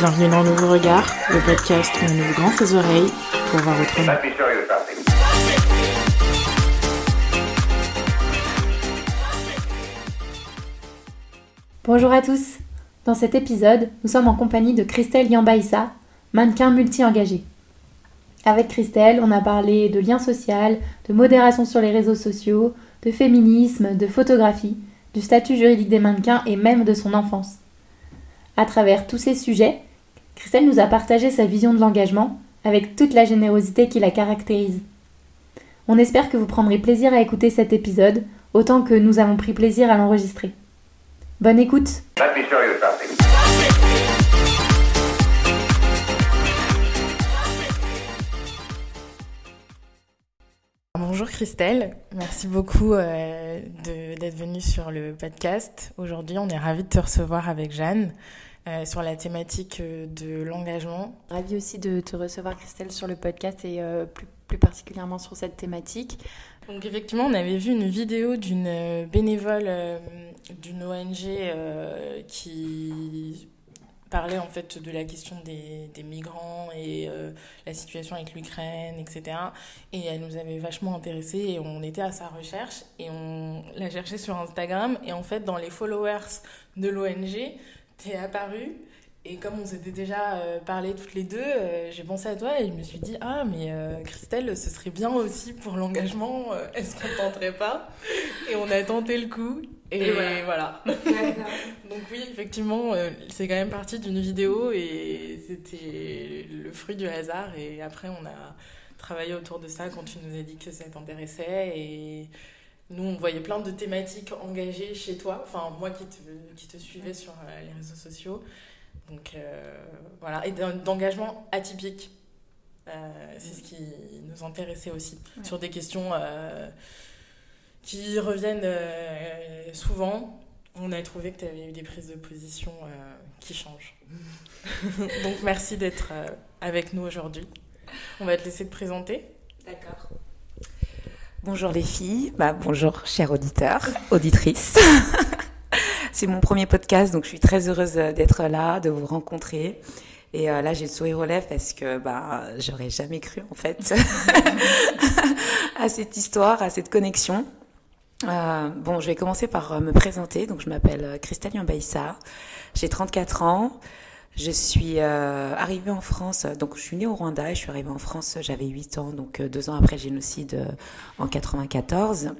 Bienvenue dans Nouveau Regard, le podcast où on ouvre grand ses oreilles pour voir autrement. Bonjour à tous. Dans cet épisode, nous sommes en compagnie de Christelle Yambaïssa, mannequin multi-engagé. Avec Christelle, on a parlé de lien social, de modération sur les réseaux sociaux, de féminisme, de photographie, du statut juridique des mannequins et même de son enfance. À travers tous ces sujets, Christelle nous a partagé sa vision de l'engagement avec toute la générosité qui la caractérise. On espère que vous prendrez plaisir à écouter cet épisode autant que nous avons pris plaisir à l'enregistrer. Bonne écoute Bonjour Christelle, merci beaucoup euh, d'être venue sur le podcast. Aujourd'hui, on est ravis de te recevoir avec Jeanne euh, sur la thématique euh, de l'engagement. Ravi aussi de te recevoir Christelle sur le podcast et plus, plus, particulièrement sur cette thématique. Donc effectivement, on avait vu une vidéo d'une bénévole d'une ONG qui parlait en fait de la question des, des migrants et euh, la situation avec l'Ukraine, etc. Et elle nous avait vachement intéressés et on était à sa recherche et on l'a cherché sur Instagram et en fait dans les followers de l'ONG, t'es apparu et comme on s'était déjà euh, parlé toutes les deux, euh, j'ai pensé à toi et je me suis dit Ah, mais euh, Christelle, ce serait bien aussi pour l'engagement, est-ce qu'on tenterait pas? Et on a tenté le coup et, voilà. Donc, oui, effectivement, c'est quand même parti d'une vidéo et c'était le fruit du hasard. Et après, on a travaillé autour de ça quand tu nous as dit que ça t'intéressait et. Nous, on voyait plein de thématiques engagées chez toi, enfin moi qui te, qui te suivais sur les réseaux sociaux. Donc euh, voilà, et d'engagement atypique. Euh, c'est ce qui nous intéressait aussi, sur des questions euh, qui reviennent souvent. On a trouvé que tu avais eu des prises de position qui changent. Donc merci d'être avec nous aujourd'hui. On va te laisser te présenter. D'accord. Bonjour les filles, bah, bonjour chers auditeurs, auditrices. C'est mon premier podcast, donc je suis très heureuse d'être là, de vous rencontrer. Et euh, là, j'ai le sourire aux lèvres parce que bah, j'aurais jamais cru en fait à cette histoire, à cette connexion. Euh, bon, je vais commencer par euh, me présenter. Donc, je m'appelle euh, Christelle Yambaïssa. J'ai 34 ans. Je suis euh, arrivée en France, donc je suis née au Rwanda et je suis arrivée en France, j'avais 8 ans, donc deux ans après le génocide en 94.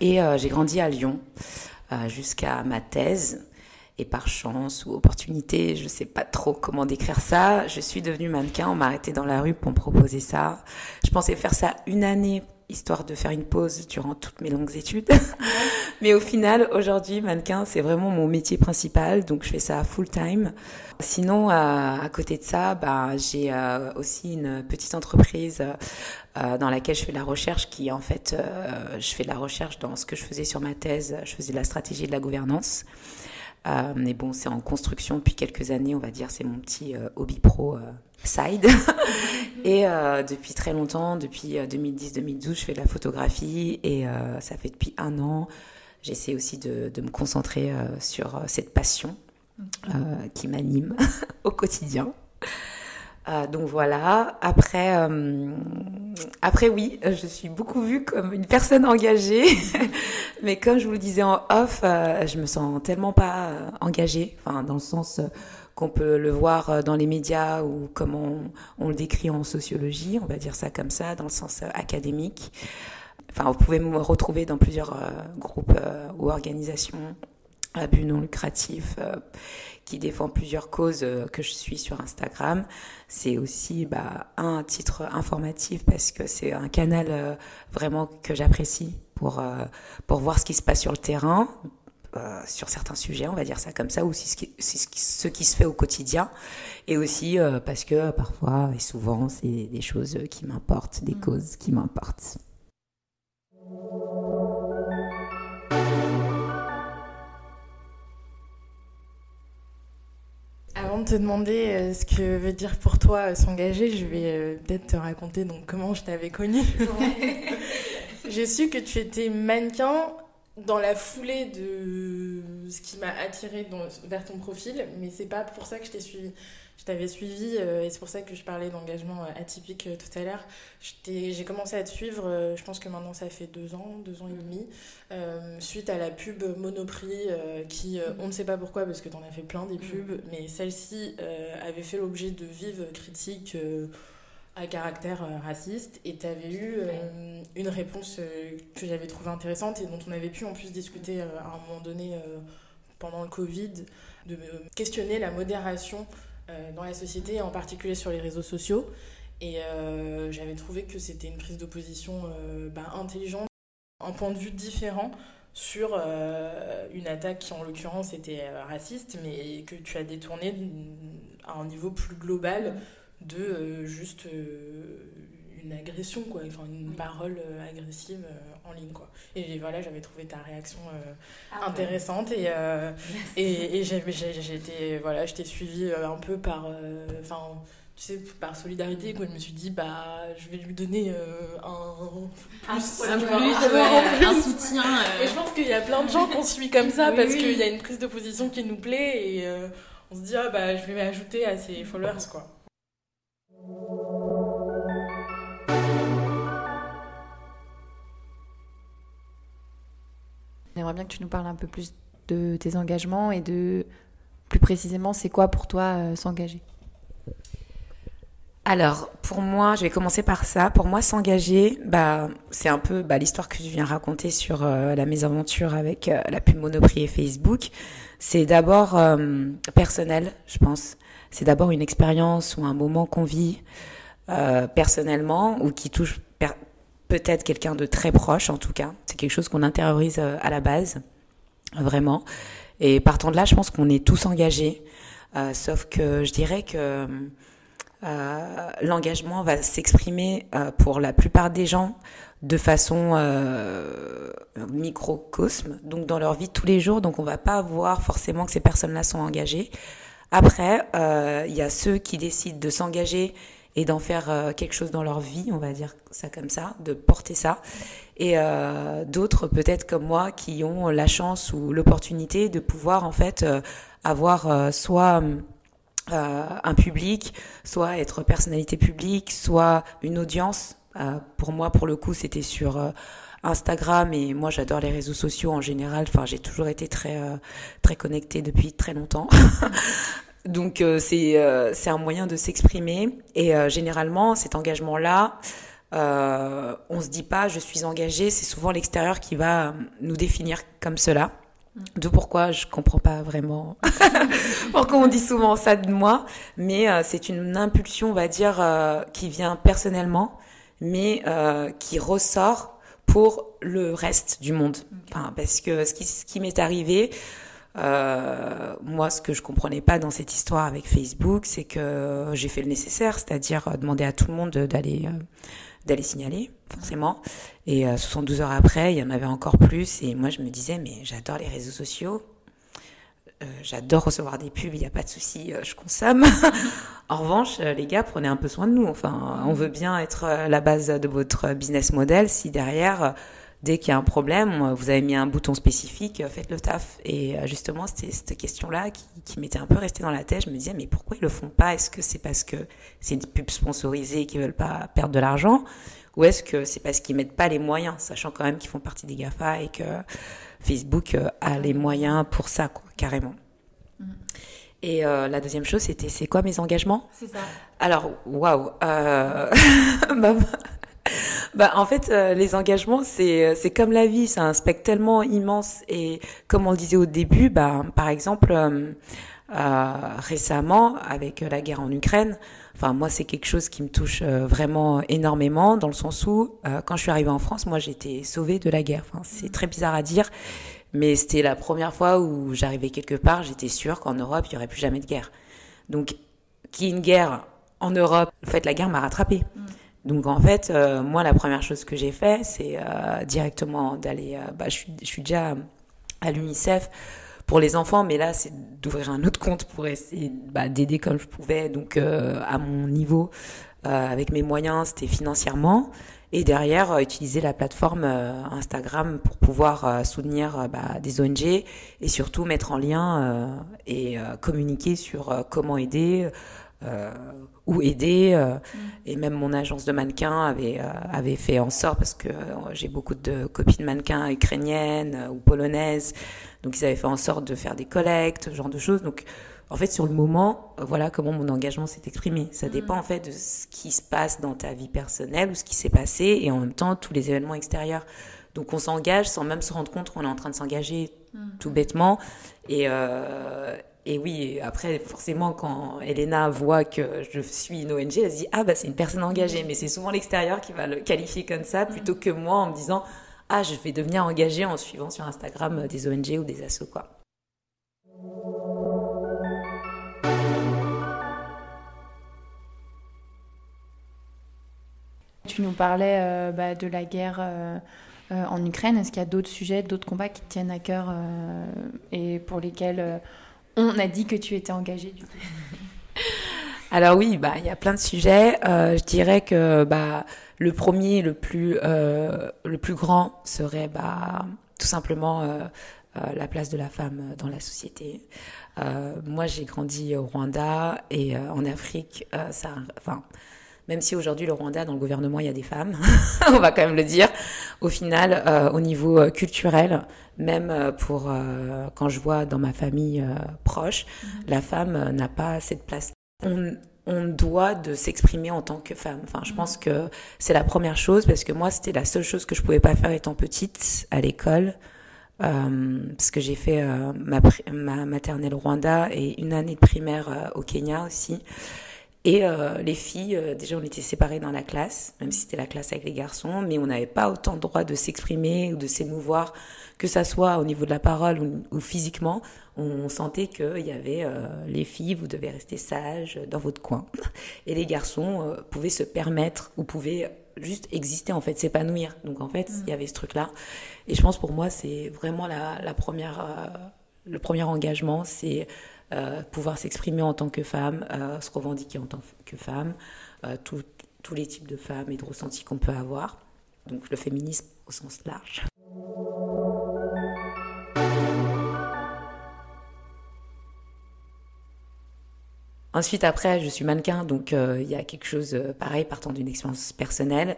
Et j'ai grandi à Lyon. Euh, jusqu'à ma thèse. Et par chance ou opportunité, je ne sais pas trop comment décrire ça, je suis devenue mannequin. On m'a arrêté dans la rue pour me proposer ça. Je pensais faire ça une année histoire de faire une pause durant toutes mes longues études. Mais au final, aujourd'hui, mannequin, c'est vraiment mon métier principal, donc je fais ça full time. Sinon, euh, à côté de ça, bah, j'ai euh, aussi une petite entreprise euh, dans laquelle je fais de la recherche, qui en fait, je fais de la recherche dans ce que je faisais sur ma thèse. Je faisais de la stratégie de la gouvernance. mais bon, c'est en construction depuis quelques années, on va dire, c'est mon petit hobby pro side. et euh, depuis très longtemps, depuis 2010-2012, je fais de la photographie et euh, ça fait depuis un an. J'essaie aussi de, de, me concentrer euh, sur cette passion qui m'anime au quotidien. donc voilà. Après, après oui, je suis beaucoup vue comme une personne engagée, mais comme je vous le disais en off, je me sens tellement pas engagée, enfin dans le sens qu'on peut le voir euh, dans les médias ou comment on, le décrit en sociologie, on va dire ça comme ça, dans le sens euh, académique. Enfin, vous pouvez me retrouver dans plusieurs euh, groupes ou organisations à but non lucratif qui défendent plusieurs causes que je suis sur Instagram. C'est aussi bah, un titre informatif parce que c'est un canal vraiment que j'apprécie pour, pour voir ce qui se passe sur le terrain, euh, sur certains sujets, on va dire ça comme ça, ou c'est ce qui, ce qui se fait au quotidien, et aussi euh, parce que parfois et souvent c'est des choses qui m'importent, des mm. causes qui m'importent. Avant de te demander euh, ce que veut dire pour toi s'engager, je vais peut-être te raconter donc comment je t'avais connue. J'ai su que tu étais mannequin dans la foulée de ce qui m'a attiré vers ton profil, mais c'est pas pour ça que je t'ai suivi. Je t'avais suivi, euh, et c'est pour ça que je parlais d'engagement euh, atypique tout à l'heure. J'ai commencé à te suivre, je pense que maintenant ça fait deux ans, deux ans et demi, suite à la pub Monoprix, qui, on ne sait pas pourquoi, parce que tu en as fait plein des pubs, mais celle-ci avait fait l'objet de vives critiques à caractère euh, raciste et tu avais eu euh, une réponse euh, que j'avais trouvée intéressante et dont on avait pu en plus discuter à un moment donné pendant le Covid, de questionner la modération dans la société, en particulier sur les réseaux sociaux. Et j'avais trouvé que c'était une prise d'opposition bah, intelligente, un point de vue différent sur une attaque qui en l'occurrence était raciste, mais que tu as détourné à un niveau plus global de euh, juste euh, une agression, quoi, enfin une parole euh, agressive en ligne. Quoi. Et voilà, j'avais trouvé ta réaction ah intéressante et, et, et j'ai voilà, je t'ai suivi un peu par. Enfin, tu sais, par solidarité, quoi, je me suis dit, bah, je vais lui donner un plus, un, soutien. Et je pense qu'il y a plein de gens qu'on suit comme ça parce qu'il y a une prise de position qui nous plaît et on se dit, ah, bah, je vais m'ajouter à ses followers, quoi. J'aimerais bien que tu nous parles un peu plus de tes engagements et de plus précisément, c'est quoi pour toi euh, s'engager? Alors, pour moi, je vais commencer par ça. Pour moi, s'engager, bah, c'est un peu bah, l'histoire que je viens raconter sur euh, la mésaventure avec euh, la pub Monoprix et Facebook. C'est d'abord personnel, je pense. C'est d'abord une expérience ou un moment qu'on vit personnellement ou qui touche peut-être quelqu'un de très proche en tout cas. C'est quelque chose qu'on intériorise euh, à la base, vraiment. Et partant de là, je pense qu'on est tous engagés. Euh, sauf que je dirais que euh, l'engagement va s'exprimer euh, pour la plupart des gens de façon euh, microcosme, donc dans leur vie tous les jours. Donc on va pas voir forcément que ces personnes-là sont engagées. Après, il y a ceux qui décident de s'engager et d'en faire euh, quelque chose dans leur vie, on va dire ça comme ça, de porter ça. Et euh, d'autres, peut-être comme moi, qui ont la chance ou l'opportunité de pouvoir en fait euh, avoir soit un public, soit être personnalité publique, soit une audience. pour moi, pour le coup, c'était sur Instagram et moi j'adore les réseaux sociaux en général. Enfin, j'ai toujours été très très connectée depuis très longtemps. Donc euh, c'est euh, c'est un moyen de s'exprimer et euh, généralement cet engagement là euh, on se dit pas je suis engagé c'est souvent l'extérieur qui va nous définir comme cela de pourquoi je comprends pas vraiment pourquoi on dit souvent ça de moi mais c'est une impulsion on va dire qui vient personnellement mais qui ressort pour le reste du monde. Enfin, parce que ce qui ce qui m'est arrivé euh, moi, ce que je comprenais pas dans cette histoire avec Facebook, c'est que j'ai fait le nécessaire, c'est-à-dire euh, demander à tout le monde d'aller euh, d'aller signaler, forcément. Et 72 heures après, il y en avait encore plus. Et moi, je me disais, mais j'adore les réseaux sociaux. j'adore recevoir des pubs, il n'y a pas de souci, je consomme. en revanche, les gars, prenez un peu soin de nous. Enfin, on veut bien être la base de votre business model si derrière dès qu'il y a un problème, vous avez mis un bouton spécifique, faites le taf. Et euh, justement, c'était cette question-là qui, qui m'était un peu restée dans la tête. Je me disais, mais pourquoi ils le font pas? Est-ce que c'est parce que c'est une pub sponsorisée et qu'ils veulent pas perdre de l'argent? Ou est-ce que c'est parce qu'ils mettent pas les moyens, sachant quand même qu'ils font partie des GAFA et que Facebook euh, a les moyens pour ça, quoi, carrément. Mm. Et euh, la deuxième chose, c'était c'est quoi mes engagements? C'est ça. Alors, waouh. Euh... bah, bah, en fait, euh, les engagements, c'est euh, c'est comme la vie, c'est un spectre tellement immense. Et comme on le disait au début, bah, par exemple, euh, récemment, avec la guerre en Ukraine, enfin moi, c'est quelque chose qui me touche vraiment énormément, dans le sens où, quand je suis arrivée en France, moi, j'étais sauvée de la guerre. Enfin, c'est très bizarre à dire, mais c'était la première fois où j'arrivais quelque part, j'étais sûre qu'en Europe, il y aurait plus jamais de guerre. Donc, qu'il y ait une guerre en Europe, en fait, la guerre m'a rattrapée. Mm. Donc en fait, euh, moi la première chose que j'ai fait, c'est euh, directement d'aller, euh, bah, je, suis, je suis déjà à l'UNICEF pour les enfants, mais là c'est d'ouvrir un autre compte pour essayer bah, d'aider comme je pouvais, donc à mon niveau, avec mes moyens, c'était financièrement. Et derrière, utiliser la plateforme Instagram pour pouvoir soutenir bah, des ONG et surtout mettre en lien et communiquer sur comment aider, euh, ou aider. Euh, mm. Et même mon agence de mannequins avait, euh, avait fait en sorte, parce que j'ai beaucoup de copines mannequins ukrainiennes ou polonaises, donc ils avaient fait en sorte de faire des collectes, ce genre de choses. Donc en fait, sur le moment, voilà comment mon engagement s'est exprimé. Ça mm. dépend en fait de ce qui se passe dans ta vie personnelle ou ce qui s'est passé, et en même temps tous les événements extérieurs. Donc on s'engage sans même se rendre compte qu'on est en train de s'engager mm. tout bêtement. Et, euh, et oui, après, forcément, quand Elena voit que je suis une ONG, elle se dit Ah, bah, c'est une personne engagée. Mais c'est souvent l'extérieur qui va le qualifier comme ça, plutôt que moi en me disant Ah, je vais devenir engagée en suivant sur Instagram des ONG ou des assos, quoi. Tu nous parlais euh, bah, de la guerre euh, euh, en Ukraine. Est-ce qu'il y a d'autres sujets, d'autres combats qui te tiennent à cœur et pour lesquels on a dit que tu étais engagée du coup. Alors oui, bah il y a plein de sujets. Euh, je dirais que bah le premier, le plus euh, le plus grand serait bah tout simplement euh, la place de la femme dans la société. moi, j'ai grandi au Rwanda et en Afrique, ça, enfin même si aujourd'hui le Rwanda dans le gouvernement il y a des femmes, on va quand même le dire. Au final, euh, au niveau euh, culturel, même euh, pour quand je vois dans ma famille proche, mhm. la femme n'a pas cette place. On, on doit de s'exprimer en tant que femme. Enfin, je mhm. pense que c'est la première chose parce que moi c'était la seule chose que je pouvais pas faire étant petite à l'école. parce que j'ai fait ma, ma maternelle au Rwanda et une année de primaire au Kenya aussi. Et euh, les filles, euh, déjà on était séparés dans la classe, même si c'était la classe avec les garçons, mais on n'avait pas autant de droit de s'exprimer ou de s'émouvoir, que ça soit au niveau de la parole ou, physiquement. On, sentait qu'il y avait euh, les filles, vous devez rester sages dans votre coin. Et les garçons pouvaient se permettre ou pouvaient juste exister en fait, s'épanouir. Donc en fait, il y avait ce truc-là. Et je pense pour moi, c'est vraiment la, la première, le premier engagement, c'est euh, pouvoir s'exprimer en tant que femme, euh, se revendiquer en tant que femme, euh, tous les types de femmes et de ressentis qu'on peut avoir. Donc le féminisme au sens large. Ensuite, après, je suis mannequin, donc il y a quelque chose pareil, partant d'une expérience personnelle.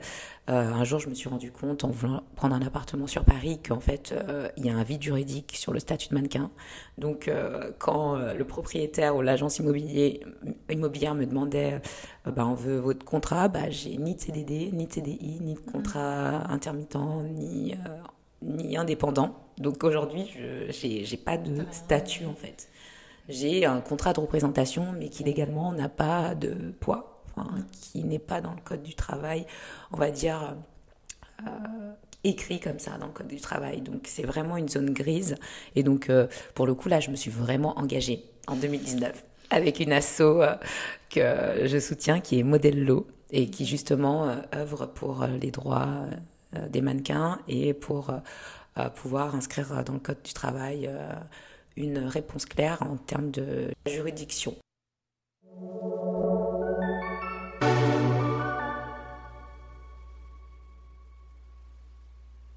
Euh, un jour, je me suis rendu compte, en voulant prendre un appartement sur Paris, qu'en fait, euh, il y a un vide juridique sur le statut de mannequin. Donc, euh, quand le propriétaire ou l'agence immobilière me demandait, bah, on veut votre contrat, bah, j'ai ni de CDD, ni de CDI, ni de contrat intermittent, ni, ni indépendant. Donc, aujourd'hui, je n'ai pas de statut, en fait. J'ai un contrat de représentation, mais qui légalement n'a pas de poids qui n'est pas dans le code du travail, on va dire euh, écrit comme ça dans le code du travail. Donc c'est vraiment une zone grise. Et donc euh, pour le coup là, je me suis vraiment engagée en 2019 avec une asso euh, que je soutiens qui est Modello et qui justement œuvre pour les droits des mannequins et pour pouvoir inscrire dans le code du travail une réponse claire en termes de juridiction.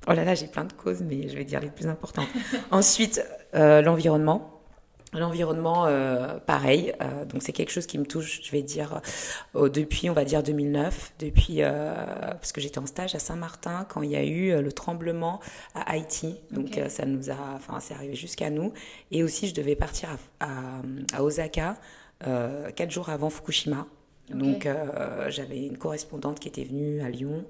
Oh là là, j'ai plein de causes, mais je vais dire les plus importantes. Ensuite, euh, l'environnement. L'environnement, euh, pareil. Euh, donc c'est quelque chose qui me touche, je vais dire, depuis, on va dire 2009, depuis parce que j'étais en stage à Saint-Martin quand il y a eu le tremblement à Haïti. Donc ça nous a, enfin, c'est arrivé jusqu'à nous. Et aussi, je devais partir à, à, Osaka quatre jours avant Fukushima. Donc j'avais une correspondante qui était venue à Lyon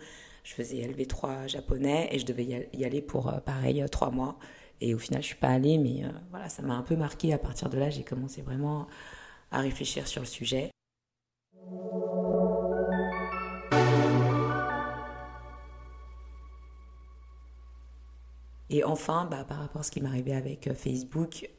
je faisais LV3 japonais et je devais y aller pour, euh, pareil, euh, trois mois. Et au final, je suis pas allée, mais euh, voilà, ça m'a un peu marqué. À partir de là, j'ai commencé vraiment à réfléchir sur le sujet. Et enfin, bah, par rapport à ce qui m'arrivait avec Facebook,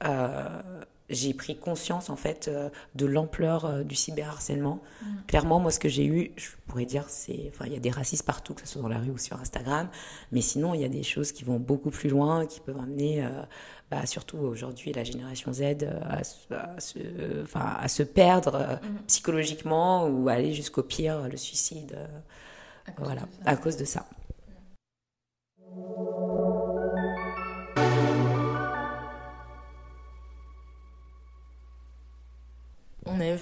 j'ai pris conscience en fait euh, de l'ampleur euh, du cyberharcèlement. Mm. Clairement, moi, ce que j'ai eu, je pourrais dire, c'est, enfin, il y a des racistes partout, que ce soit dans la rue ou sur Instagram, mais sinon, il y a des choses qui vont beaucoup plus loin, qui peuvent amener, euh, bah, surtout aujourd'hui, la génération Z, à, se, enfin, à se perdre mm. psychologiquement ou aller jusqu'au pire, le suicide, voilà, à cause de ça.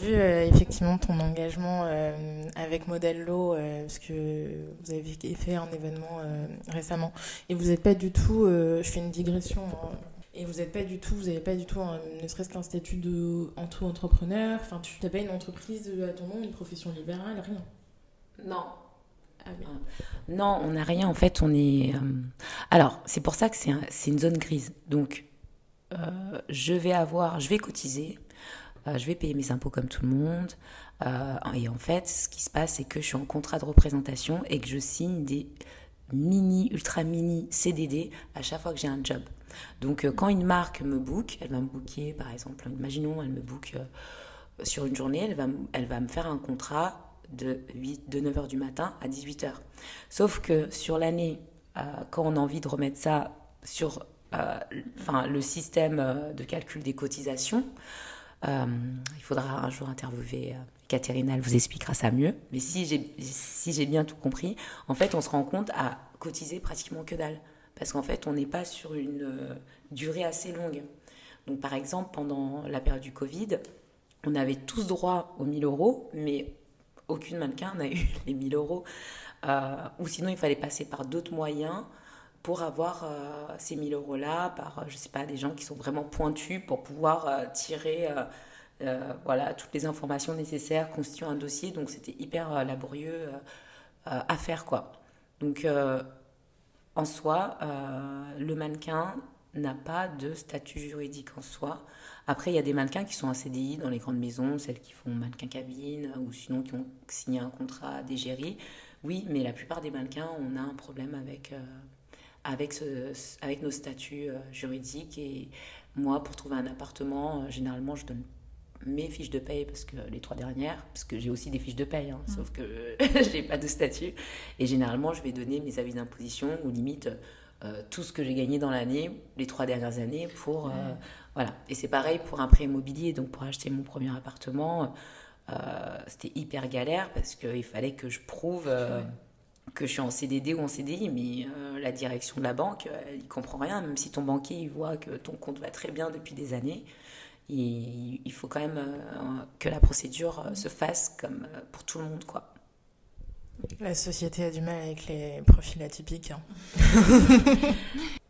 Vu euh, effectivement ton engagement euh, avec Modello, euh, parce que vous avez fait un événement récemment, et vous n'êtes pas du tout, je fais une digression, hein, et vous n'êtes pas du tout, vous n'avez pas du tout, ne serait-ce qu'un statut d'entrepreneur, enfin tu n'as pas une entreprise à ton nom, une profession libérale, rien? Non, ah non, on n'a rien. En fait, on est. Alors, c'est pour ça que c'est une zone grise. Donc, je vais avoir, je vais cotiser, euh, je vais payer mes impôts comme tout le monde. Euh, et en fait, ce qui se passe, c'est que je suis en contrat de représentation et que je signe des mini, ultra mini CDD à chaque fois que j'ai un job. Donc, euh, quand une marque me book, elle va me booker, par exemple, imaginons, elle me book sur une journée, elle va, elle va me faire un contrat de, 8, de 9h du matin à 18h. Sauf que sur l'année, quand on a envie de remettre ça sur enfin, le système de calcul des cotisations, euh, il faudra un jour interviewer Catherine, euh, elle vous expliquera ça mieux. Mais si j'ai si bien tout compris, en fait, on se rend compte à cotiser pratiquement que dalle. Parce qu'en fait, on n'est pas sur une euh, durée assez longue. Donc, par exemple, pendant la période du Covid, on avait tous droit aux 1000 euros, mais aucune mannequin n'a eu les 1000 euros. ou sinon, il fallait passer par d'autres moyens pour avoir euh, ces 1000 euros-là par, euh, je sais pas, des gens qui sont vraiment pointus pour pouvoir euh, tirer voilà, toutes les informations nécessaires, constituer un dossier. Donc c'était hyper laborieux à faire, quoi. Donc en soi, le mannequin n'a pas de statut juridique en soi. Après, il y a des mannequins qui sont en CDI dans les grandes maisons, celles qui font mannequin cabine ou sinon qui ont signé un contrat d'égérie. Oui, mais la plupart des mannequins, on a un problème avec avec, ce, avec nos statuts euh, juridiques. Et moi, pour trouver un appartement, euh, généralement, je donne mes fiches de paye, parce que les trois dernières, parce que j'ai aussi des fiches de paye, hein, mmh. sauf que je n'ai pas de statut. Et généralement, je vais donner mes avis d'imposition ou limite euh, tout ce que j'ai gagné dans l'année, les trois dernières années, pour. voilà. Et c'est pareil pour un prêt immobilier. Donc, pour acheter mon premier appartement, c'était hyper galère parce qu'il fallait que je prouve que je suis en CDD ou en CDI, mais euh, la direction de la banque, euh, il comprend rien, même si ton banquier il voit que ton compte va très bien depuis des années. il faut quand même euh, que la procédure se fasse comme pour tout le monde, quoi. La société a du mal avec les profils atypiques. Hein.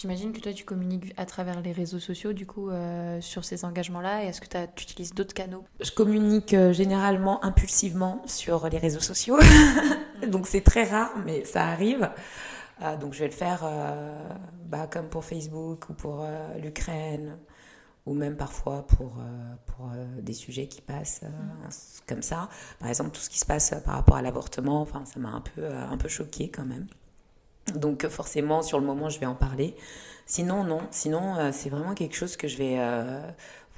J'imagine que toi, tu communiques à travers les réseaux sociaux, du coup, euh, sur ces engagements-là. Est-ce que tu utilises d'autres canaux? Je communique euh, généralement impulsivement sur les réseaux sociaux. donc, c'est très rare, mais ça arrive. Euh, donc, je vais le faire bah, comme pour Facebook ou pour l'Ukraine, ou même parfois pour, pour des sujets qui passent comme ça. Par exemple, tout ce qui se passe par rapport à l'avortement, enfin, ça m'a un peu, un peu choqué quand même. Donc forcément, sur le moment, je vais en parler. Sinon, non. Sinon, euh, c'est vraiment quelque chose que je vais... Euh,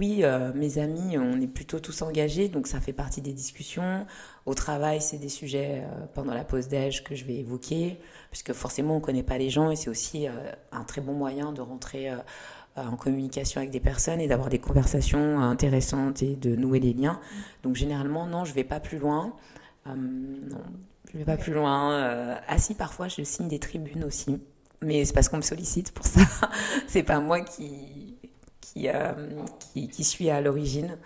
oui, euh, mes amis, on est plutôt tous engagés, donc ça fait partie des discussions. Au travail, c'est des sujets pendant la pause déj que je vais évoquer, puisque forcément, on ne connaît pas les gens et c'est aussi un très bon moyen de rentrer en communication avec des personnes et d'avoir des conversations intéressantes et de nouer des liens. Donc généralement, non, je ne vais pas plus loin. non, je vais pas plus loin. Euh, ah si, parfois je signe des tribunes aussi, mais c'est parce qu'on me sollicite pour ça. c'est pas moi qui euh, qui, qui, suis à l'origine.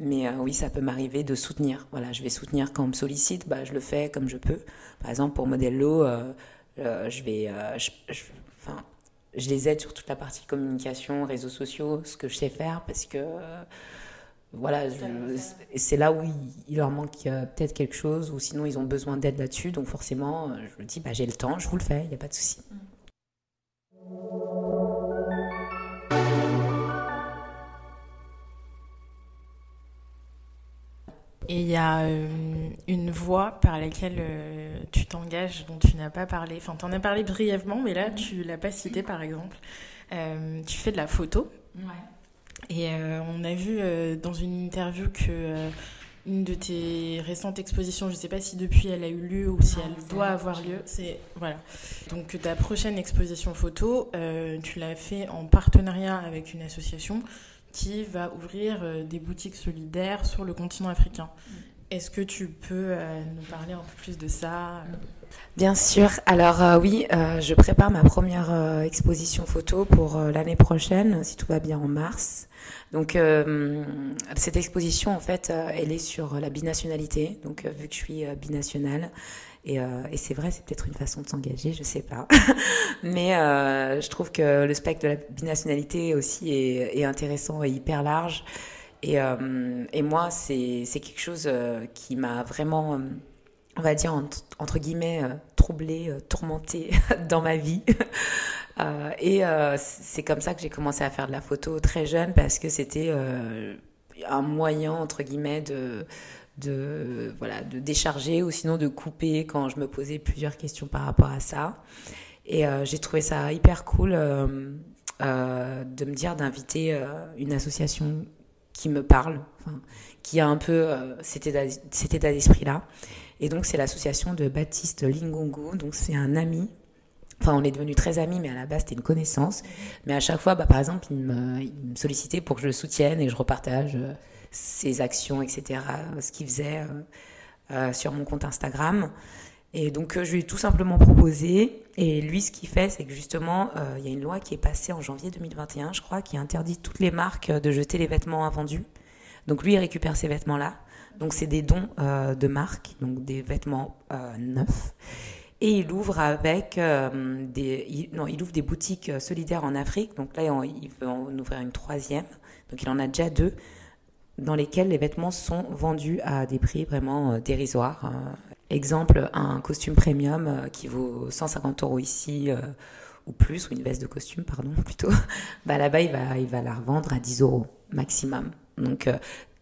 Mais euh, oui, ça peut m'arriver de soutenir. Voilà, je vais soutenir quand on me sollicite, bah, je le fais comme je peux. Par exemple, pour Modello, je vais, enfin, je les aide sur toute la partie communication, réseaux sociaux, ce que je sais faire, parce que voilà, c'est là où il, leur manque euh, peut-être quelque chose, ou sinon ils ont besoin d'aide là-dessus. Donc forcément, euh, je me dis, bah, j'ai le temps, je vous le fais, il n'y a pas de souci. Et il y a, euh, une voie par laquelle tu t'engages dont tu n'as pas parlé. Enfin, tu en as parlé brièvement, mais là, tu l'as pas cité, par exemple. tu fais de la photo. Et on a vu dans une interview que une de tes récentes expositions, je ne sais pas si depuis elle a eu lieu ou si elle doit avoir lieu, c'est voilà. Donc ta prochaine exposition photo, euh, tu l'as fait en partenariat avec une association qui va ouvrir euh, des boutiques solidaires sur le continent africain. Mm. Est-ce que tu peux euh, nous parler un peu plus de ça Bien sûr. Alors oui, je prépare ma première exposition photo pour l'année prochaine, si tout va bien en mars. Donc euh, cette exposition, en fait, euh, elle est sur la binationalité. Donc euh, vu que je suis binationale, et, c'est vrai, c'est peut-être une façon de s'engager, je sais pas. Mais je trouve que le spectre de la binationalité aussi est, est intéressant et hyper large. Et, et moi, c'est quelque chose qui m'a vraiment, on va dire, entre, guillemets, troublée, tourmentée dans ma vie. Euh, et euh, c'est comme ça que j'ai commencé à faire de la photo très jeune parce que c'était euh, un moyen, entre guillemets, de, de, voilà, de décharger ou sinon de couper quand je me posais plusieurs questions par rapport à ça. Et j'ai trouvé ça hyper cool de me dire d'inviter une association qui me parle, qui a un peu état, cet état d'esprit-là. Et donc, c'est l'association de Baptiste Lingongo. Donc, c'est un ami Enfin, on est devenus très amis, mais à la base, c'était une connaissance. Mais à chaque fois, bah, par exemple, il me, sollicitait pour que je le soutienne et je repartage euh, ses actions, etc., ce qu'il faisait euh, euh, sur mon compte Instagram. Et donc, je lui ai tout simplement proposé. Et lui, ce qu'il fait, c'est que justement, il y a une loi qui est passée en janvier 2021, je crois, qui interdit toutes les marques de jeter les vêtements invendus. Donc, lui, il récupère ces vêtements-là. Donc, c'est des dons de marques, donc des vêtements neufs. Et il ouvre avec euh, des, non, il ouvre des boutiques euh, solidaires en Afrique. Donc là, il veut en ouvrir une troisième. Donc il en a déjà deux dans lesquels les vêtements sont vendus à des prix vraiment euh, dérisoires. Exemple, un costume premium qui vaut 150 euros ici ou plus, ou une veste de costume, pardon, plutôt. Bah là-bas, il va, il va la revendre à 10 euros maximum. Donc,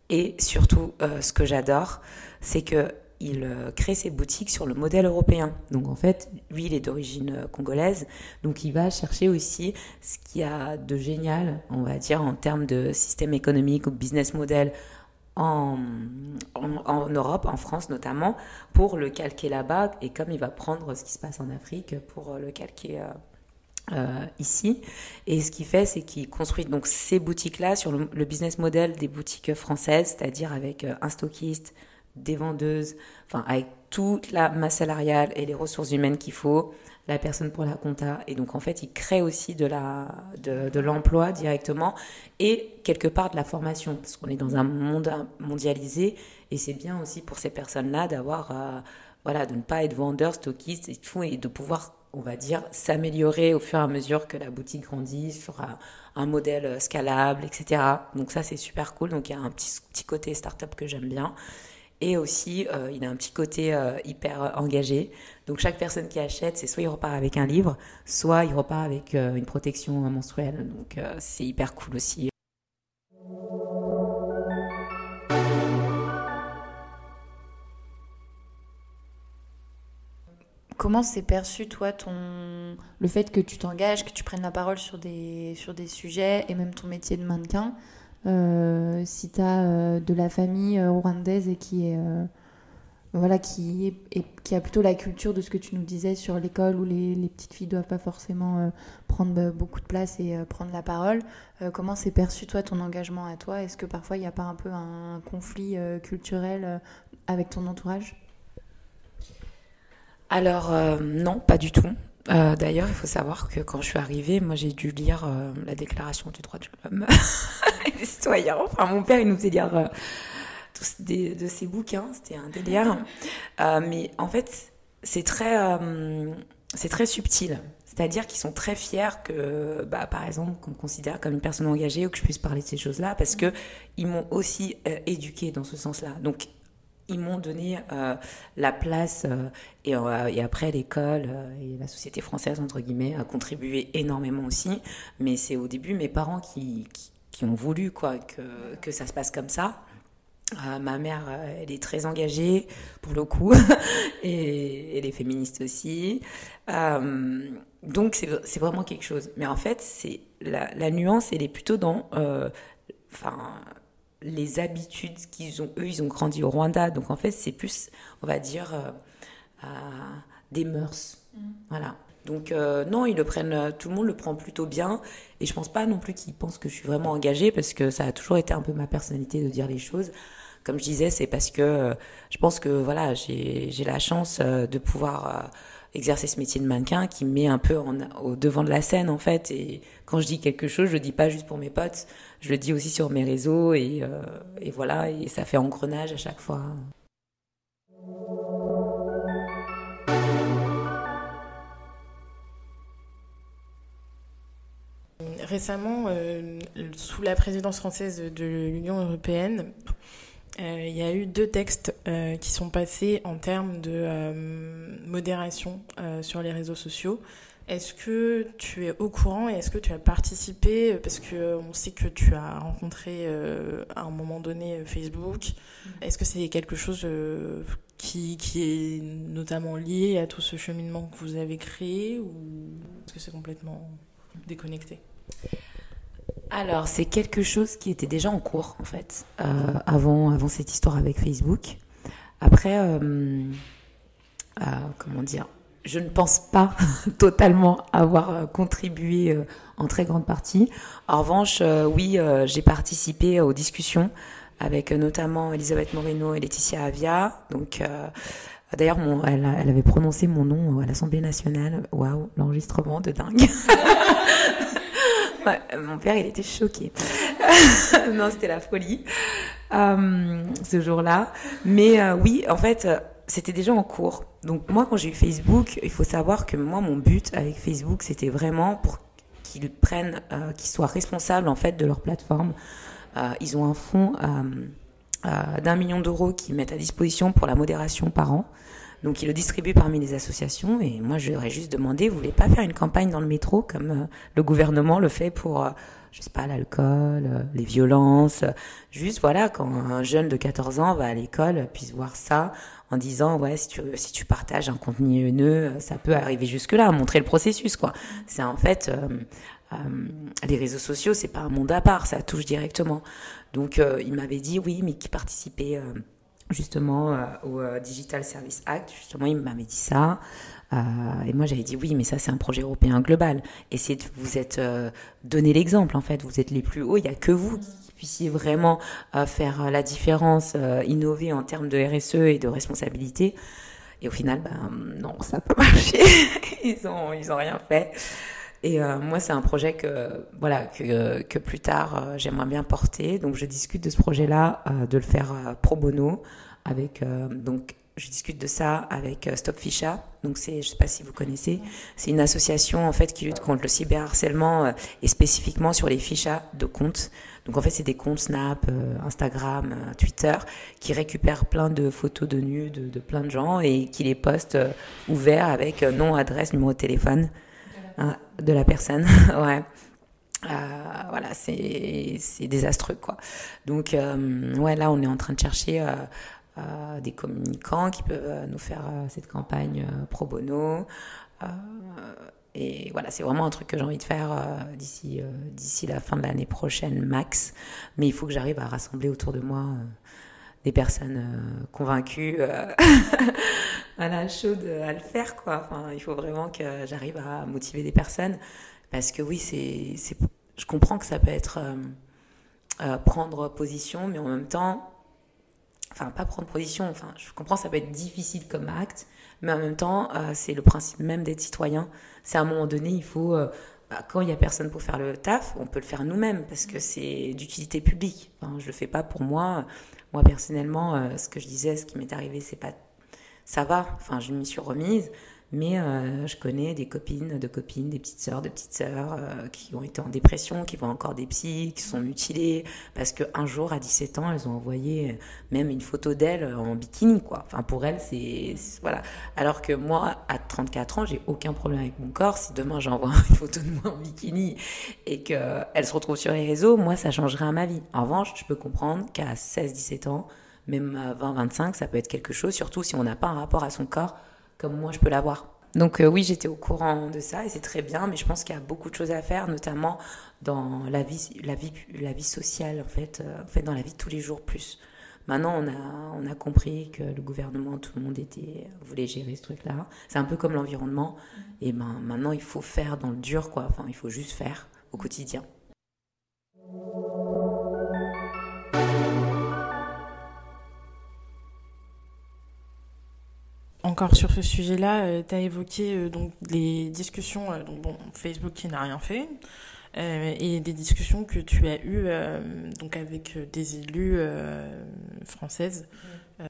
et surtout, ce que j'adore, c'est que il euh, crée ses boutiques sur le modèle européen. Donc en fait, lui, il est d'origine euh, congolaise, donc il va chercher aussi ce qu'il y a de génial, on va dire, en termes de système économique ou business model en, Europe, en France notamment, pour le calquer là-bas. Et comme il va prendre ce qui se passe en Afrique pour le calquer euh, ici. Et ce qu'il fait, c'est qu'il construit donc ces boutiques-là sur le, le, business model des boutiques françaises, c'est-à-dire avec un stockiste, des vendeuses, enfin avec toute la masse salariale et les ressources humaines qu'il faut, la personne pour la compta. Et donc en fait, il crée aussi de la de, l'emploi directement et quelque part de la formation parce qu'on est dans un monde mondialisé et c'est bien aussi pour ces personnes-là d'avoir euh, voilà de ne pas être vendeur, stockiste et tout et de pouvoir on va dire, s'améliorer au fur et à mesure que la boutique grandit sur un, modèle scalable, etc. Donc ça, c'est super cool. Donc il y a un petit, petit côté startup que j'aime bien. Et aussi, euh, il a un petit côté euh, hyper engagé. Donc chaque personne qui achète, c'est soit il repart avec un livre, soit il repart avec euh, une protection menstruelle. Donc c'est hyper cool aussi. Comment s'est perçu, toi, ton... le fait que tu t'engages, que tu prennes la parole sur des, sur des sujets et même ton métier de mannequin euh, si tu as euh, de la famille euh, rwandaise et qui est voilà qui a plutôt la culture de ce que tu nous disais sur l'école où les, petites filles doivent pas forcément prendre beaucoup de place et prendre la parole. comment s'est perçu toi ton engagement à toi? Est-ce que parfois il n'y a pas un peu un conflit culturel avec ton entourage? Alors non, pas du tout. Euh, d'ailleurs, il faut savoir que quand je suis arrivée, moi j'ai dû lire euh, la Déclaration des droits de l'homme et des citoyens. Enfin, mon père, il nous faisait lire euh, tous des, de ses bouquins, c'était un délire. mais en fait, c'est très, c'est très subtil. C'est-à-dire qu'ils sont très fiers que, bah, par exemple, qu'on me considère comme une personne engagée ou que je puisse parler de ces choses-là, parce que ils m'ont aussi éduquée dans ce sens-là. Donc, ils m'ont donné euh, la place euh, et, euh, et, après l'école et la société française entre guillemets a contribué énormément aussi mais c'est au début mes parents qui, qui, ont voulu quoi que, que ça se passe comme ça ma mère, elle est très engagée pour le coup, et elle est féministe aussi. donc c'est vraiment quelque chose. Mais en fait, c'est la, la, nuance, elle est plutôt dans, enfin, les habitudes qu'ils ont. Eux, ils ont grandi au Rwanda, donc en fait, c'est plus, on va dire, des mœurs. Mm. Voilà. Donc euh, non, ils le prennent, euh, tout le monde le prend plutôt bien. Et je pense pas non plus qu'ils pensent que je suis vraiment engagée parce que ça a toujours été un peu ma personnalité de dire les choses. Comme je disais, c'est parce que euh, je pense que voilà, j'ai la chance de pouvoir exercer ce métier de mannequin qui me met un peu au devant de la scène en fait. Et quand je dis quelque chose, je le dis pas juste pour mes potes, je le dis aussi sur mes réseaux et, et voilà, et ça fait engrenage à chaque fois. Récemment, euh, sous la présidence française de l'Union européenne, euh, il y a eu deux textes euh, qui sont passés en termes de modération sur les réseaux sociaux. Est-ce que tu es au courant et est-ce que tu as participé? Parce qu'on sait que tu as rencontré à un moment donné Facebook. Mm. Est-ce que c'est quelque chose qui, qui, est notamment lié à tout ce cheminement que vous avez créé ou est-ce que c'est complètement déconnecté? Alors, c'est quelque chose qui était déjà en cours, en fait, euh, avant, avant cette histoire avec Facebook. Après, euh, euh, comment dire, je ne pense pas totalement avoir contribué en très grande partie. En revanche, oui, j'ai participé aux discussions avec notamment Elisabeth Moreno et Laetitia Avia. Donc, d'ailleurs, elle, elle, avait prononcé mon nom à l'Assemblée nationale. Waouh, l'enregistrement de dingue. mon père, il était choqué. non, c'était la folie euh, ce jour-là. Mais euh, oui, en fait, c'était déjà en cours. Donc moi, quand j'ai eu Facebook, il faut savoir que moi, mon but avec Facebook, c'était vraiment pour qu'ils prennent, euh, qu'ils soient responsables en fait de leur plateforme. ils ont un fonds d'un million d'euros qu'ils mettent à disposition pour la modération par an. Donc il le distribue parmi les associations. Et moi je j'aurais juste demandé, vous voulez pas faire une campagne dans le métro comme euh, le gouvernement le fait pour, euh, je sais pas, l'alcool, euh, les violences, juste voilà quand un jeune de 14 ans va à l'école puisse voir ça en disant ouais si tu si tu partages un contenu haineux ça peut arriver jusque là montrer le processus quoi. C'est en fait les réseaux sociaux c'est pas un monde à part ça touche directement. Donc il m'avait dit oui mais qui participait justement euh, au euh, Digital Service Act. Justement, il m'avait dit ça. Euh, et moi, j'avais dit oui, mais ça, c'est un projet européen global. Et c'est vous êtes donné l'exemple, en fait. Vous êtes les plus hauts. Il n'y a que vous qui puissiez vraiment faire la différence, innover en termes de RSE et de responsabilité. Et au final, ben non, ça n'a pas marché. ils ont, ils ont rien fait. Et euh, moi, c'est un projet que, voilà, que, que plus tard, euh, j'aimerais bien porter. Donc, je discute de ce projet-là, euh, de le faire pro bono, avec, donc, je discute de ça avec Stop Ficha. Donc, c'est, je sais pas si vous connaissez, c'est une association, en fait, qui lutte contre le cyberharcèlement et spécifiquement sur les fichas de comptes. Donc, en fait, c'est des comptes Snap, Instagram, Twitter, qui récupèrent plein de photos de nus de, de plein de gens et qui les postent ouverts avec nom, adresse, numéro de téléphone. Hein, de la personne. ouais. Euh, voilà, c'est désastreux quoi. Donc euh, ouais, là on est en train de chercher euh, des communicants qui peuvent nous faire cette campagne pro bono. et voilà, c'est vraiment un truc que j'ai envie de faire d'ici d'ici la fin de l'année prochaine max. Mais il faut que j'arrive à rassembler autour de moi des personnes convaincues, euh, voilà, chaudes à le faire, quoi. Enfin, il faut vraiment que j'arrive à motiver des personnes, parce que oui, c'est, c'est, je comprends que ça peut être euh, prendre position, mais en même temps, enfin, pas prendre position, enfin, je comprends que ça peut être difficile comme acte, mais en même temps, c'est le principe même d'être citoyen. C'est à un moment donné, il faut bah, quand il n'y a personne pour faire le taf, on peut le faire nous-mêmes parce que c'est d'utilité publique. Enfin, je le fais pas pour moi. Moi, personnellement, euh, ce que je disais, ce qui m'est arrivé, c'est pas. Ça va, enfin, je m'y suis remise, Mais euh, je connais des copines de copines, des petites sœurs de petites sœurs euh, qui ont été en dépression, qui voient encore des psys, qui sont mutilées parce qu'un jour, à 17 ans, elles ont envoyé même une photo d'elles en bikini, quoi. Enfin, pour elles, c'est. Voilà. Alors que moi, à 34 ans, j'ai aucun problème avec mon corps. Si demain j'envoie une photo de moi en bikini et qu'elle se retrouve sur les réseaux, moi, ça changerait à ma vie. En revanche, je peux comprendre qu'à 16-17 ans, même à 20-25, ça peut être quelque chose, surtout si on n'a pas un rapport à son corps comme moi je peux l'avoir. Donc euh, oui, j'étais au courant de ça et c'est très bien, mais je pense qu'il y a beaucoup de choses à faire, notamment dans la vie, la vie, la vie sociale, en fait, euh, en fait, dans la vie de tous les jours plus. Maintenant, on a, on a compris que le gouvernement, tout le monde était, voulait gérer ce truc-là. C'est un peu comme l'environnement. Et ben, maintenant, il faut faire dans le dur, quoi. Enfin, il faut juste faire au quotidien. Encore sur ce sujet-là, euh, tu as évoqué euh, donc les discussions, euh, donc bon, Facebook qui n'a rien fait, et des discussions que tu as eues donc avec des élus françaises.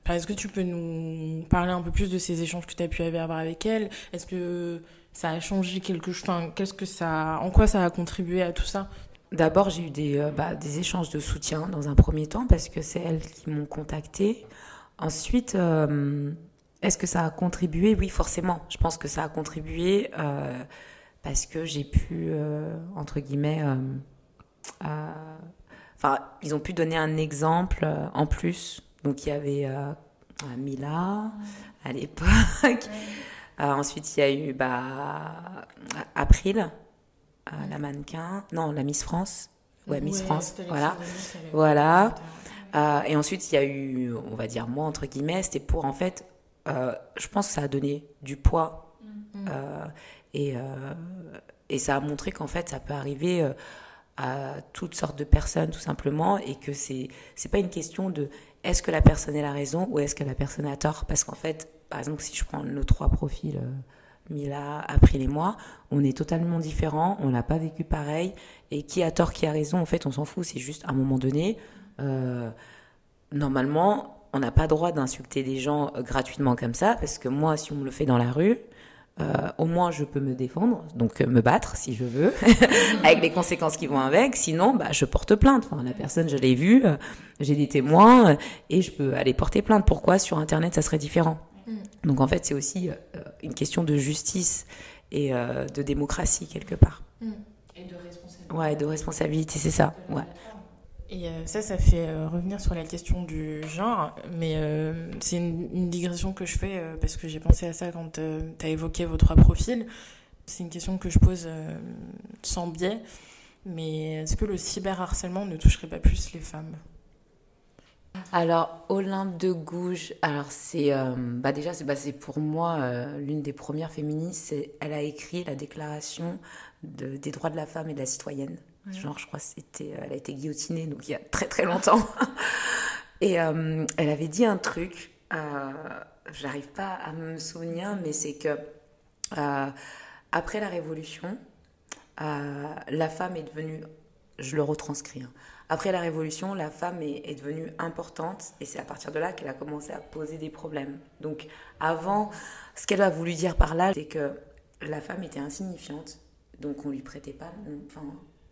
Est-ce que tu peux nous parler un peu plus de ces échanges que tu as pu avoir avec elles? Est-ce que ça a changé quelque chose enfin, qu'est-ce que ça, En quoi ça a contribué à tout ça? D'abord, j'ai eu des, bah, des échanges de soutien dans un premier temps parce que c'est elles qui m'ont contacté. Ensuite, est-ce que ça a contribué? Oui, forcément. Je pense que ça a contribué euh, parce que j'ai pu, euh, entre guillemets, euh, enfin, ils ont pu donner un exemple en plus. Donc, il y avait Mila à l'époque. ensuite, il y a eu bah, April, la mannequin. Non, la Miss France. Ouais, Miss France. Voilà. Voilà. et ensuite, il y a eu, on va dire moi, entre guillemets, c'était pour en fait euh, je pense que ça a donné du poids mm. euh, et, euh, et ça a montré qu'en fait ça peut arriver à toutes sortes de personnes tout simplement et que c'est c'est pas une question de est-ce que la personne a la raison ou est-ce que la personne a tort parce qu'en fait par exemple si je prends nos trois profils Mila, April et moi, on est totalement différents, on n'a pas vécu pareil, et qui a tort, qui a raison, en fait, on s'en fout, c'est juste à un moment donné, normalement, on n'a pas droit d'insulter des gens euh, gratuitement comme ça, parce que moi, si on me le fait dans la rue, euh, au moins je peux me défendre, donc euh, me battre si je veux, avec les conséquences qui vont avec. Sinon, bah, je porte plainte. Enfin, la personne, je l'ai vue, j'ai des témoins et je peux aller porter plainte. Pourquoi? Sur Internet ça serait différent mm. Donc en fait, c'est aussi une question de justice et de démocratie quelque part. Mm. Et de responsabilité. Ouais, de responsabilité, c'est ça. Ouais. Et euh, ça, ça fait euh, revenir sur la question du genre, mais euh, c'est une, digression que je fais parce que j'ai pensé à ça quand tu as évoqué vos trois profils. C'est une question que je pose sans biais, mais est-ce que le cyberharcèlement ne toucherait pas plus les femmes? Alors, Olympe de Gouges, alors c'est bah déjà c'est bah pour moi l'une des premières féministes. Elle a écrit la déclaration des droits de la femme et de la citoyenne Genre, je crois c'était, euh, elle a été guillotinée, donc il y a très très longtemps. Et euh, elle avait dit un truc, euh, j'arrive pas à me souvenir, mais c'est que après la Révolution, la femme est devenue, je le retranscris, hein. après la Révolution, la femme est, est devenue importante et c'est à partir de là qu'elle a commencé à poser des problèmes. Donc avant, ce qu'elle a voulu dire par là, c'est que la femme était insignifiante, donc on lui prêtait pas,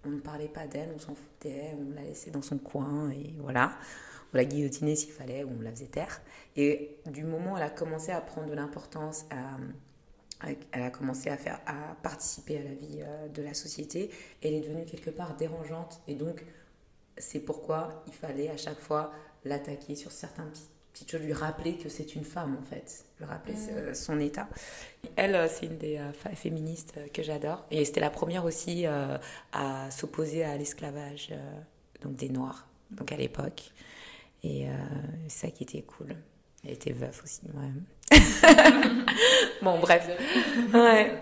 on ne parlait pas d'elle, on s'en foutait, on la laissait dans son coin et voilà. On la guillotinait s'il fallait ou on la faisait taire. Et du moment où elle a commencé à prendre de l'importance, elle a commencé à, faire, à participer à la vie euh, de la société, elle est devenue quelque part dérangeante. Et donc, c'est pourquoi il fallait à chaque fois l'attaquer sur certains petits choses, lui rappeler que c'est une femme en fait, lui rappeler mm. son état. Elle, euh, c'est une des euh, féministes euh, que j'adore et c'était la première aussi à s'opposer à l'esclavage donc des Noirs, donc à l'époque. Et ça qui était cool. Elle était veuf aussi, ouais. bon, bref. Ouais.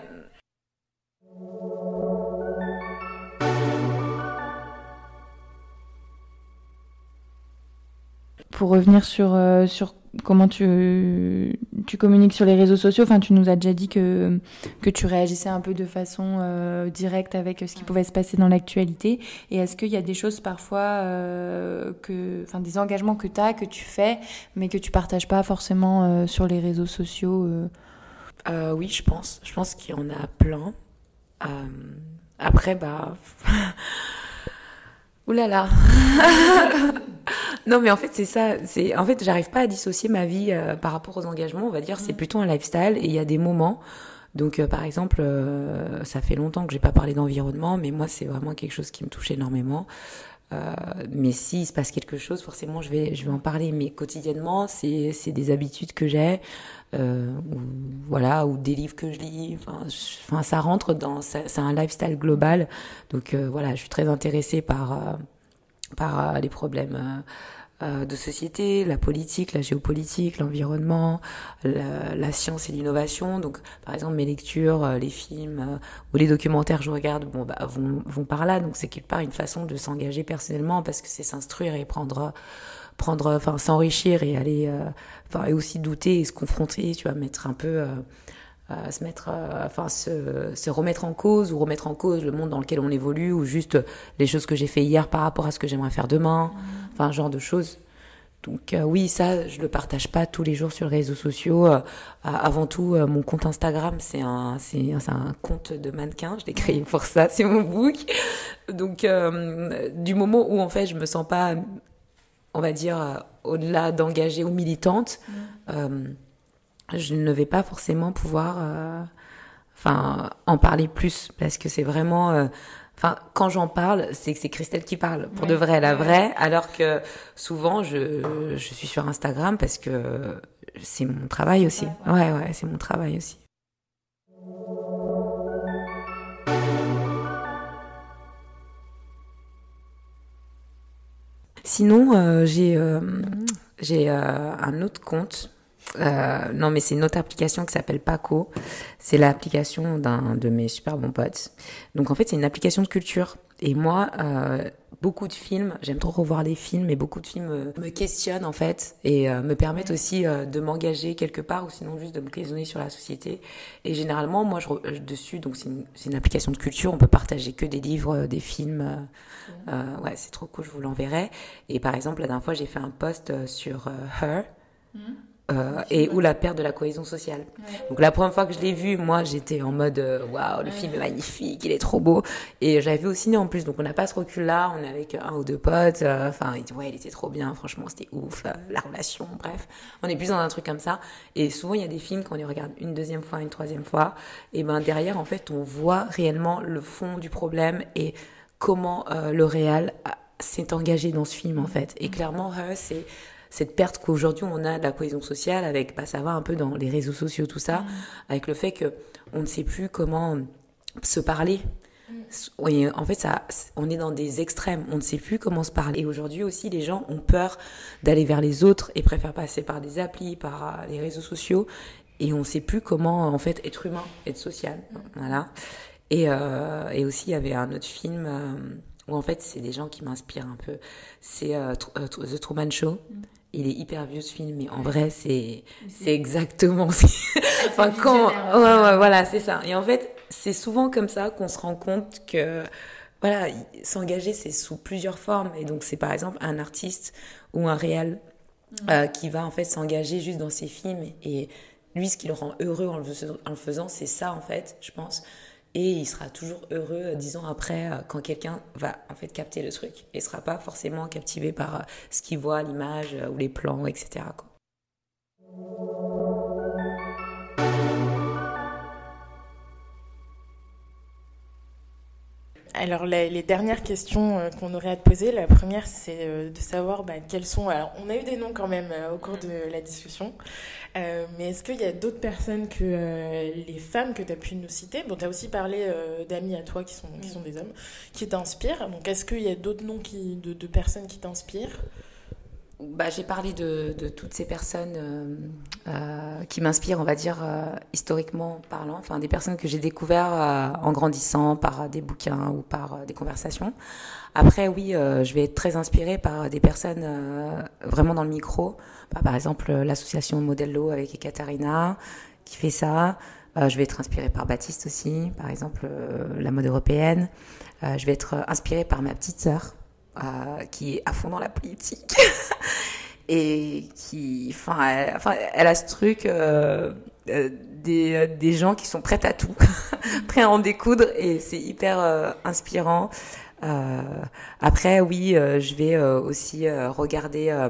Pour revenir sur, euh, sur comment tu, tu communiques sur les réseaux sociaux, enfin, tu nous as déjà dit que, que tu réagissais un peu de façon euh, directe avec ce qui pouvait se passer dans l'actualité. Et est-ce qu'il y a des choses parfois, euh, que, enfin, des engagements que tu as, que tu fais, mais que tu partages pas forcément sur les réseaux sociaux Euh, oui, je pense. Je pense qu'il y en a plein. Euh, après, bah. Ouh. non, mais en fait, c'est ça. C'est en fait, j'arrive pas à dissocier ma vie euh, par rapport aux engagements. On va dire, c'est plutôt un lifestyle. Et il y a des moments. Donc, par exemple, ça fait longtemps que j'ai pas parlé d'environnement, mais moi, c'est vraiment quelque chose qui me touche énormément. Euh, mais s'il se passe quelque chose, forcément, je vais, je vais en parler. Mais quotidiennement, c'est, c'est des habitudes que j'ai, euh, ou, voilà, ou des livres que je lis. Enfin, ça rentre dans, c'est un lifestyle global. Donc euh, voilà, je suis très intéressée par, euh, par les problèmes euh, de société, la politique, la géopolitique, l'environnement, la, la, science et l'innovation. Donc, par exemple, mes lectures, euh, les films euh, ou les documentaires que je regarde, bon, bah, vont, vont par là. Donc, c'est quelque part une façon de s'engager personnellement parce que c'est s'instruire et prendre, prendre, enfin, s'enrichir et aller, enfin, et aussi douter et se confronter, tu vois, mettre un peu euh, se mettre, enfin se, se, remettre en cause ou remettre en cause le monde dans lequel on évolue ou juste les choses que j'ai fait hier par rapport à ce que j'aimerais faire demain, enfin genre de choses. Donc euh, oui, ça, je le partage pas tous les jours sur les réseaux sociaux. avant tout, mon compte Instagram, c'est un, c'est, un compte de mannequin. Je l'ai créé pour ça, c'est mon book. Donc du moment où en fait, je me sens pas, on va dire, au-delà d'engagée ou militante je ne vais pas forcément pouvoir euh, enfin en parler plus parce que c'est vraiment euh, enfin quand j'en parle c'est que c'est Christelle qui parle pour de vrai la vraie. Alors que souvent je, je suis sur Instagram parce que c'est mon travail aussi. Ouais ouais c'est mon travail aussi. Sinon, euh, j'ai euh, j'ai euh, un autre compte euh, non, mais c'est une autre application qui s'appelle Paco. C'est l'application d'un de mes super bons potes. Donc en fait, c'est une application de culture. Et moi, euh, beaucoup de films, j'aime trop revoir les films, et beaucoup de films euh, me questionnent en fait et euh, me permettent aussi euh, de m'engager quelque part ou sinon juste de me questionner sur la société. Et généralement, moi, je, dessus, donc c'est une, une, application de culture, on peut partager que des livres, des films. ouais, c'est trop cool, je vous l'enverrai. Et par exemple, la dernière fois, j'ai fait un post sur Her. Mmh. Euh, et ou la perte de la cohésion sociale. Donc la première fois que je l'ai vu, moi j'étais en mode euh, waouh, le film est magnifique, il est trop beau. Et j'avais vu au ciné en plus, donc on n'a pas ce recul-là, on est avec un ou deux potes. Euh, enfin, ouais, il était trop bien, franchement, c'était ouf, la relation, bref. On est plus dans un truc comme ça. Et souvent il y a des films quand on les regarde une deuxième fois, une troisième fois, et ben derrière en fait on voit réellement le fond du problème et comment le réel s'est engagé dans ce film en fait. Et clairement, c'est cette perte qu'aujourd'hui on a de la cohésion sociale avec, bah, ça va un peu dans les réseaux sociaux, tout ça, mm. avec le fait que on ne sait plus comment se parler. Mm. en fait, ça, on est dans des extrêmes. On ne sait plus comment se parler. Et aujourd'hui aussi, les gens ont peur d'aller vers les autres et préfèrent passer par des applis, par euh, les réseaux sociaux. Et on ne sait plus comment, en fait, être humain, être social. Mm. Voilà. Et, euh, et aussi, il y avait un autre film euh, où, en fait, c'est des gens qui m'inspirent un peu. C'est euh, euh The Truman Show il est hyper vieux ce film, mais en vrai, c'est c'est exactement. enfin, quand, ouais, ouais, voilà, c'est ça. Et en fait, c'est souvent comme ça qu'on se rend compte que voilà, s'engager, c'est sous plusieurs formes. Et donc, c'est par exemple un artiste ou un réal mm. euh, qui va en fait s'engager juste dans ses films. Et lui, ce qui le rend heureux en le faisant, c'est ça en fait, je pense et il sera toujours heureux euh, dix ans après euh, quand quelqu'un va en fait capter le truc et sera pas forcément captivé par euh, ce qu'il voit, l'image ou les plans, etc. Alors les, dernières questions euh, qu'on aurait à te poser, la première c'est euh, de savoir bah, quels sont... Alors on a eu des noms quand même euh, au cours de la discussion, mais est-ce qu'il y a d'autres personnes que les femmes que tu as pu nous citer? Bon, tu as aussi parlé d'amis à toi qui sont, qui sont des hommes, qui t'inspirent. Donc est-ce qu'il y a d'autres noms qui, de, de personnes qui t'inspirent? Bah, j'ai parlé de, de, toutes ces personnes euh, euh, qui m'inspirent, on va dire, euh, historiquement parlant, enfin des personnes que j'ai découvertes euh, en grandissant par des bouquins ou par des conversations. Après, oui, je vais être très inspirée par des personnes vraiment dans le micro, bah, par exemple l'association Modello avec Ekaterina qui fait ça. je vais être inspirée par Baptiste aussi, par exemple la mode européenne. je vais être inspirée par ma petite sœur euh, qui est à fond dans la politique et qui, enfin, elle, enfin, elle a ce truc. Euh, des, des, gens qui sont prêts à tout, prêts à en découdre, et c'est hyper inspirant. Euh, après, oui, euh, je vais euh, aussi regarder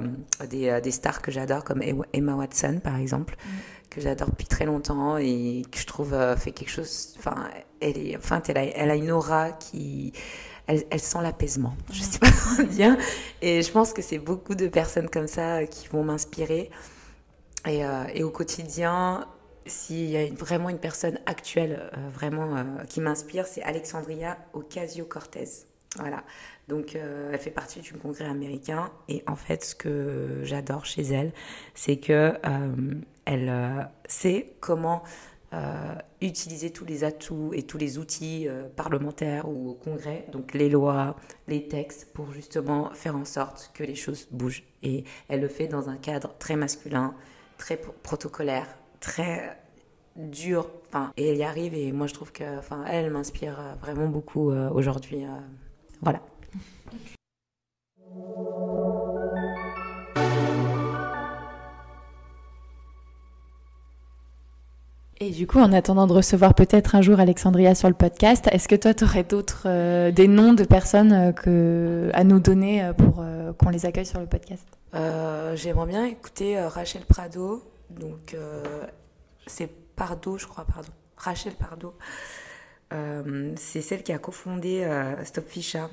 des, des, stars que j'adore, comme Emma Watson, par exemple, mm. que j'adore depuis très longtemps et que je trouve fait quelque chose. Enfin, elle est, enfin, elle a, elle a une aura qui elle, elle, sent l'apaisement. Je sais pas Et je pense que c'est beaucoup de personnes comme ça qui vont m'inspirer. Et, euh, et, au quotidien, s'il y a vraiment une personne actuelle vraiment qui m'inspire, c'est Alexandria Ocasio-Cortez. Voilà. Donc, euh, elle fait partie du congrès américain. Et en fait, ce que j'adore chez elle, c'est que euh, elle euh, sait comment utiliser tous les atouts et tous les outils parlementaires ou au congrès, donc les lois, les textes, pour justement faire en sorte que les choses bougent. Et elle le fait dans un cadre très masculin, très protocolaire, très dur. Enfin, et elle y arrive. Et moi, je trouve que, enfin, elle m'inspire vraiment beaucoup aujourd'hui. Voilà. Et du coup, en attendant de recevoir peut-être un jour Alexandria sur le podcast, est-ce que toi, tu aurais d'autres, euh, des noms de personnes euh, que, à nous donner euh, pour qu'on les accueille sur le podcast? J'aimerais bien écouter Rachel Prado. Donc, c'est Pardo, je crois, pardon. Rachel Pardo. Euh, c'est celle qui a cofondé euh, Stop Fisha.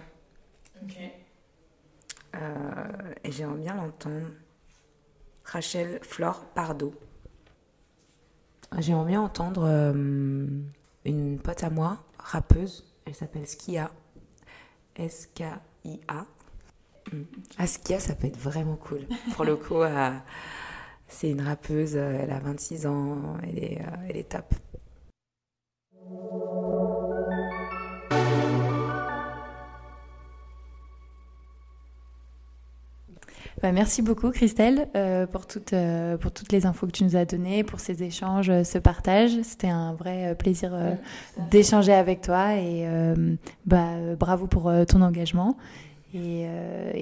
Euh, et j'aimerais bien l'entendre. Rachel Flore Pardo. J'aimerais bien entendre une pote à moi, rappeuse. Elle s'appelle Skia. S-K-I-A. Hmm. Ah, Skia, ça peut être vraiment cool. Pour le coup, c'est une rappeuse. Elle a 26 ans. Elle est, elle est top. Bah, merci beaucoup Christelle euh, pour, toutes, euh, pour toutes les infos que tu nous as données, pour ces échanges, euh, ce partage. C'était un vrai plaisir d'échanger avec toi et bah, bravo pour ton engagement. Et,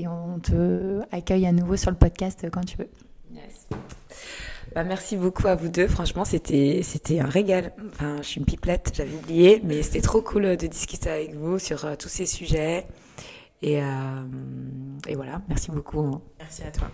on te accueille à nouveau sur le podcast quand tu veux. Bah, merci beaucoup à vous deux. Franchement, c'était c'était un régal. Enfin, je suis une pipelette, j'avais oublié, mais c'était trop cool de discuter avec vous sur tous ces sujets. Et, euh, et voilà, merci beaucoup. Merci à toi.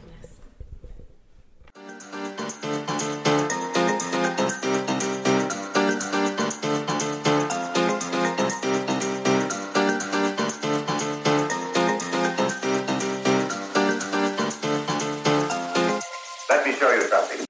Let me show you something.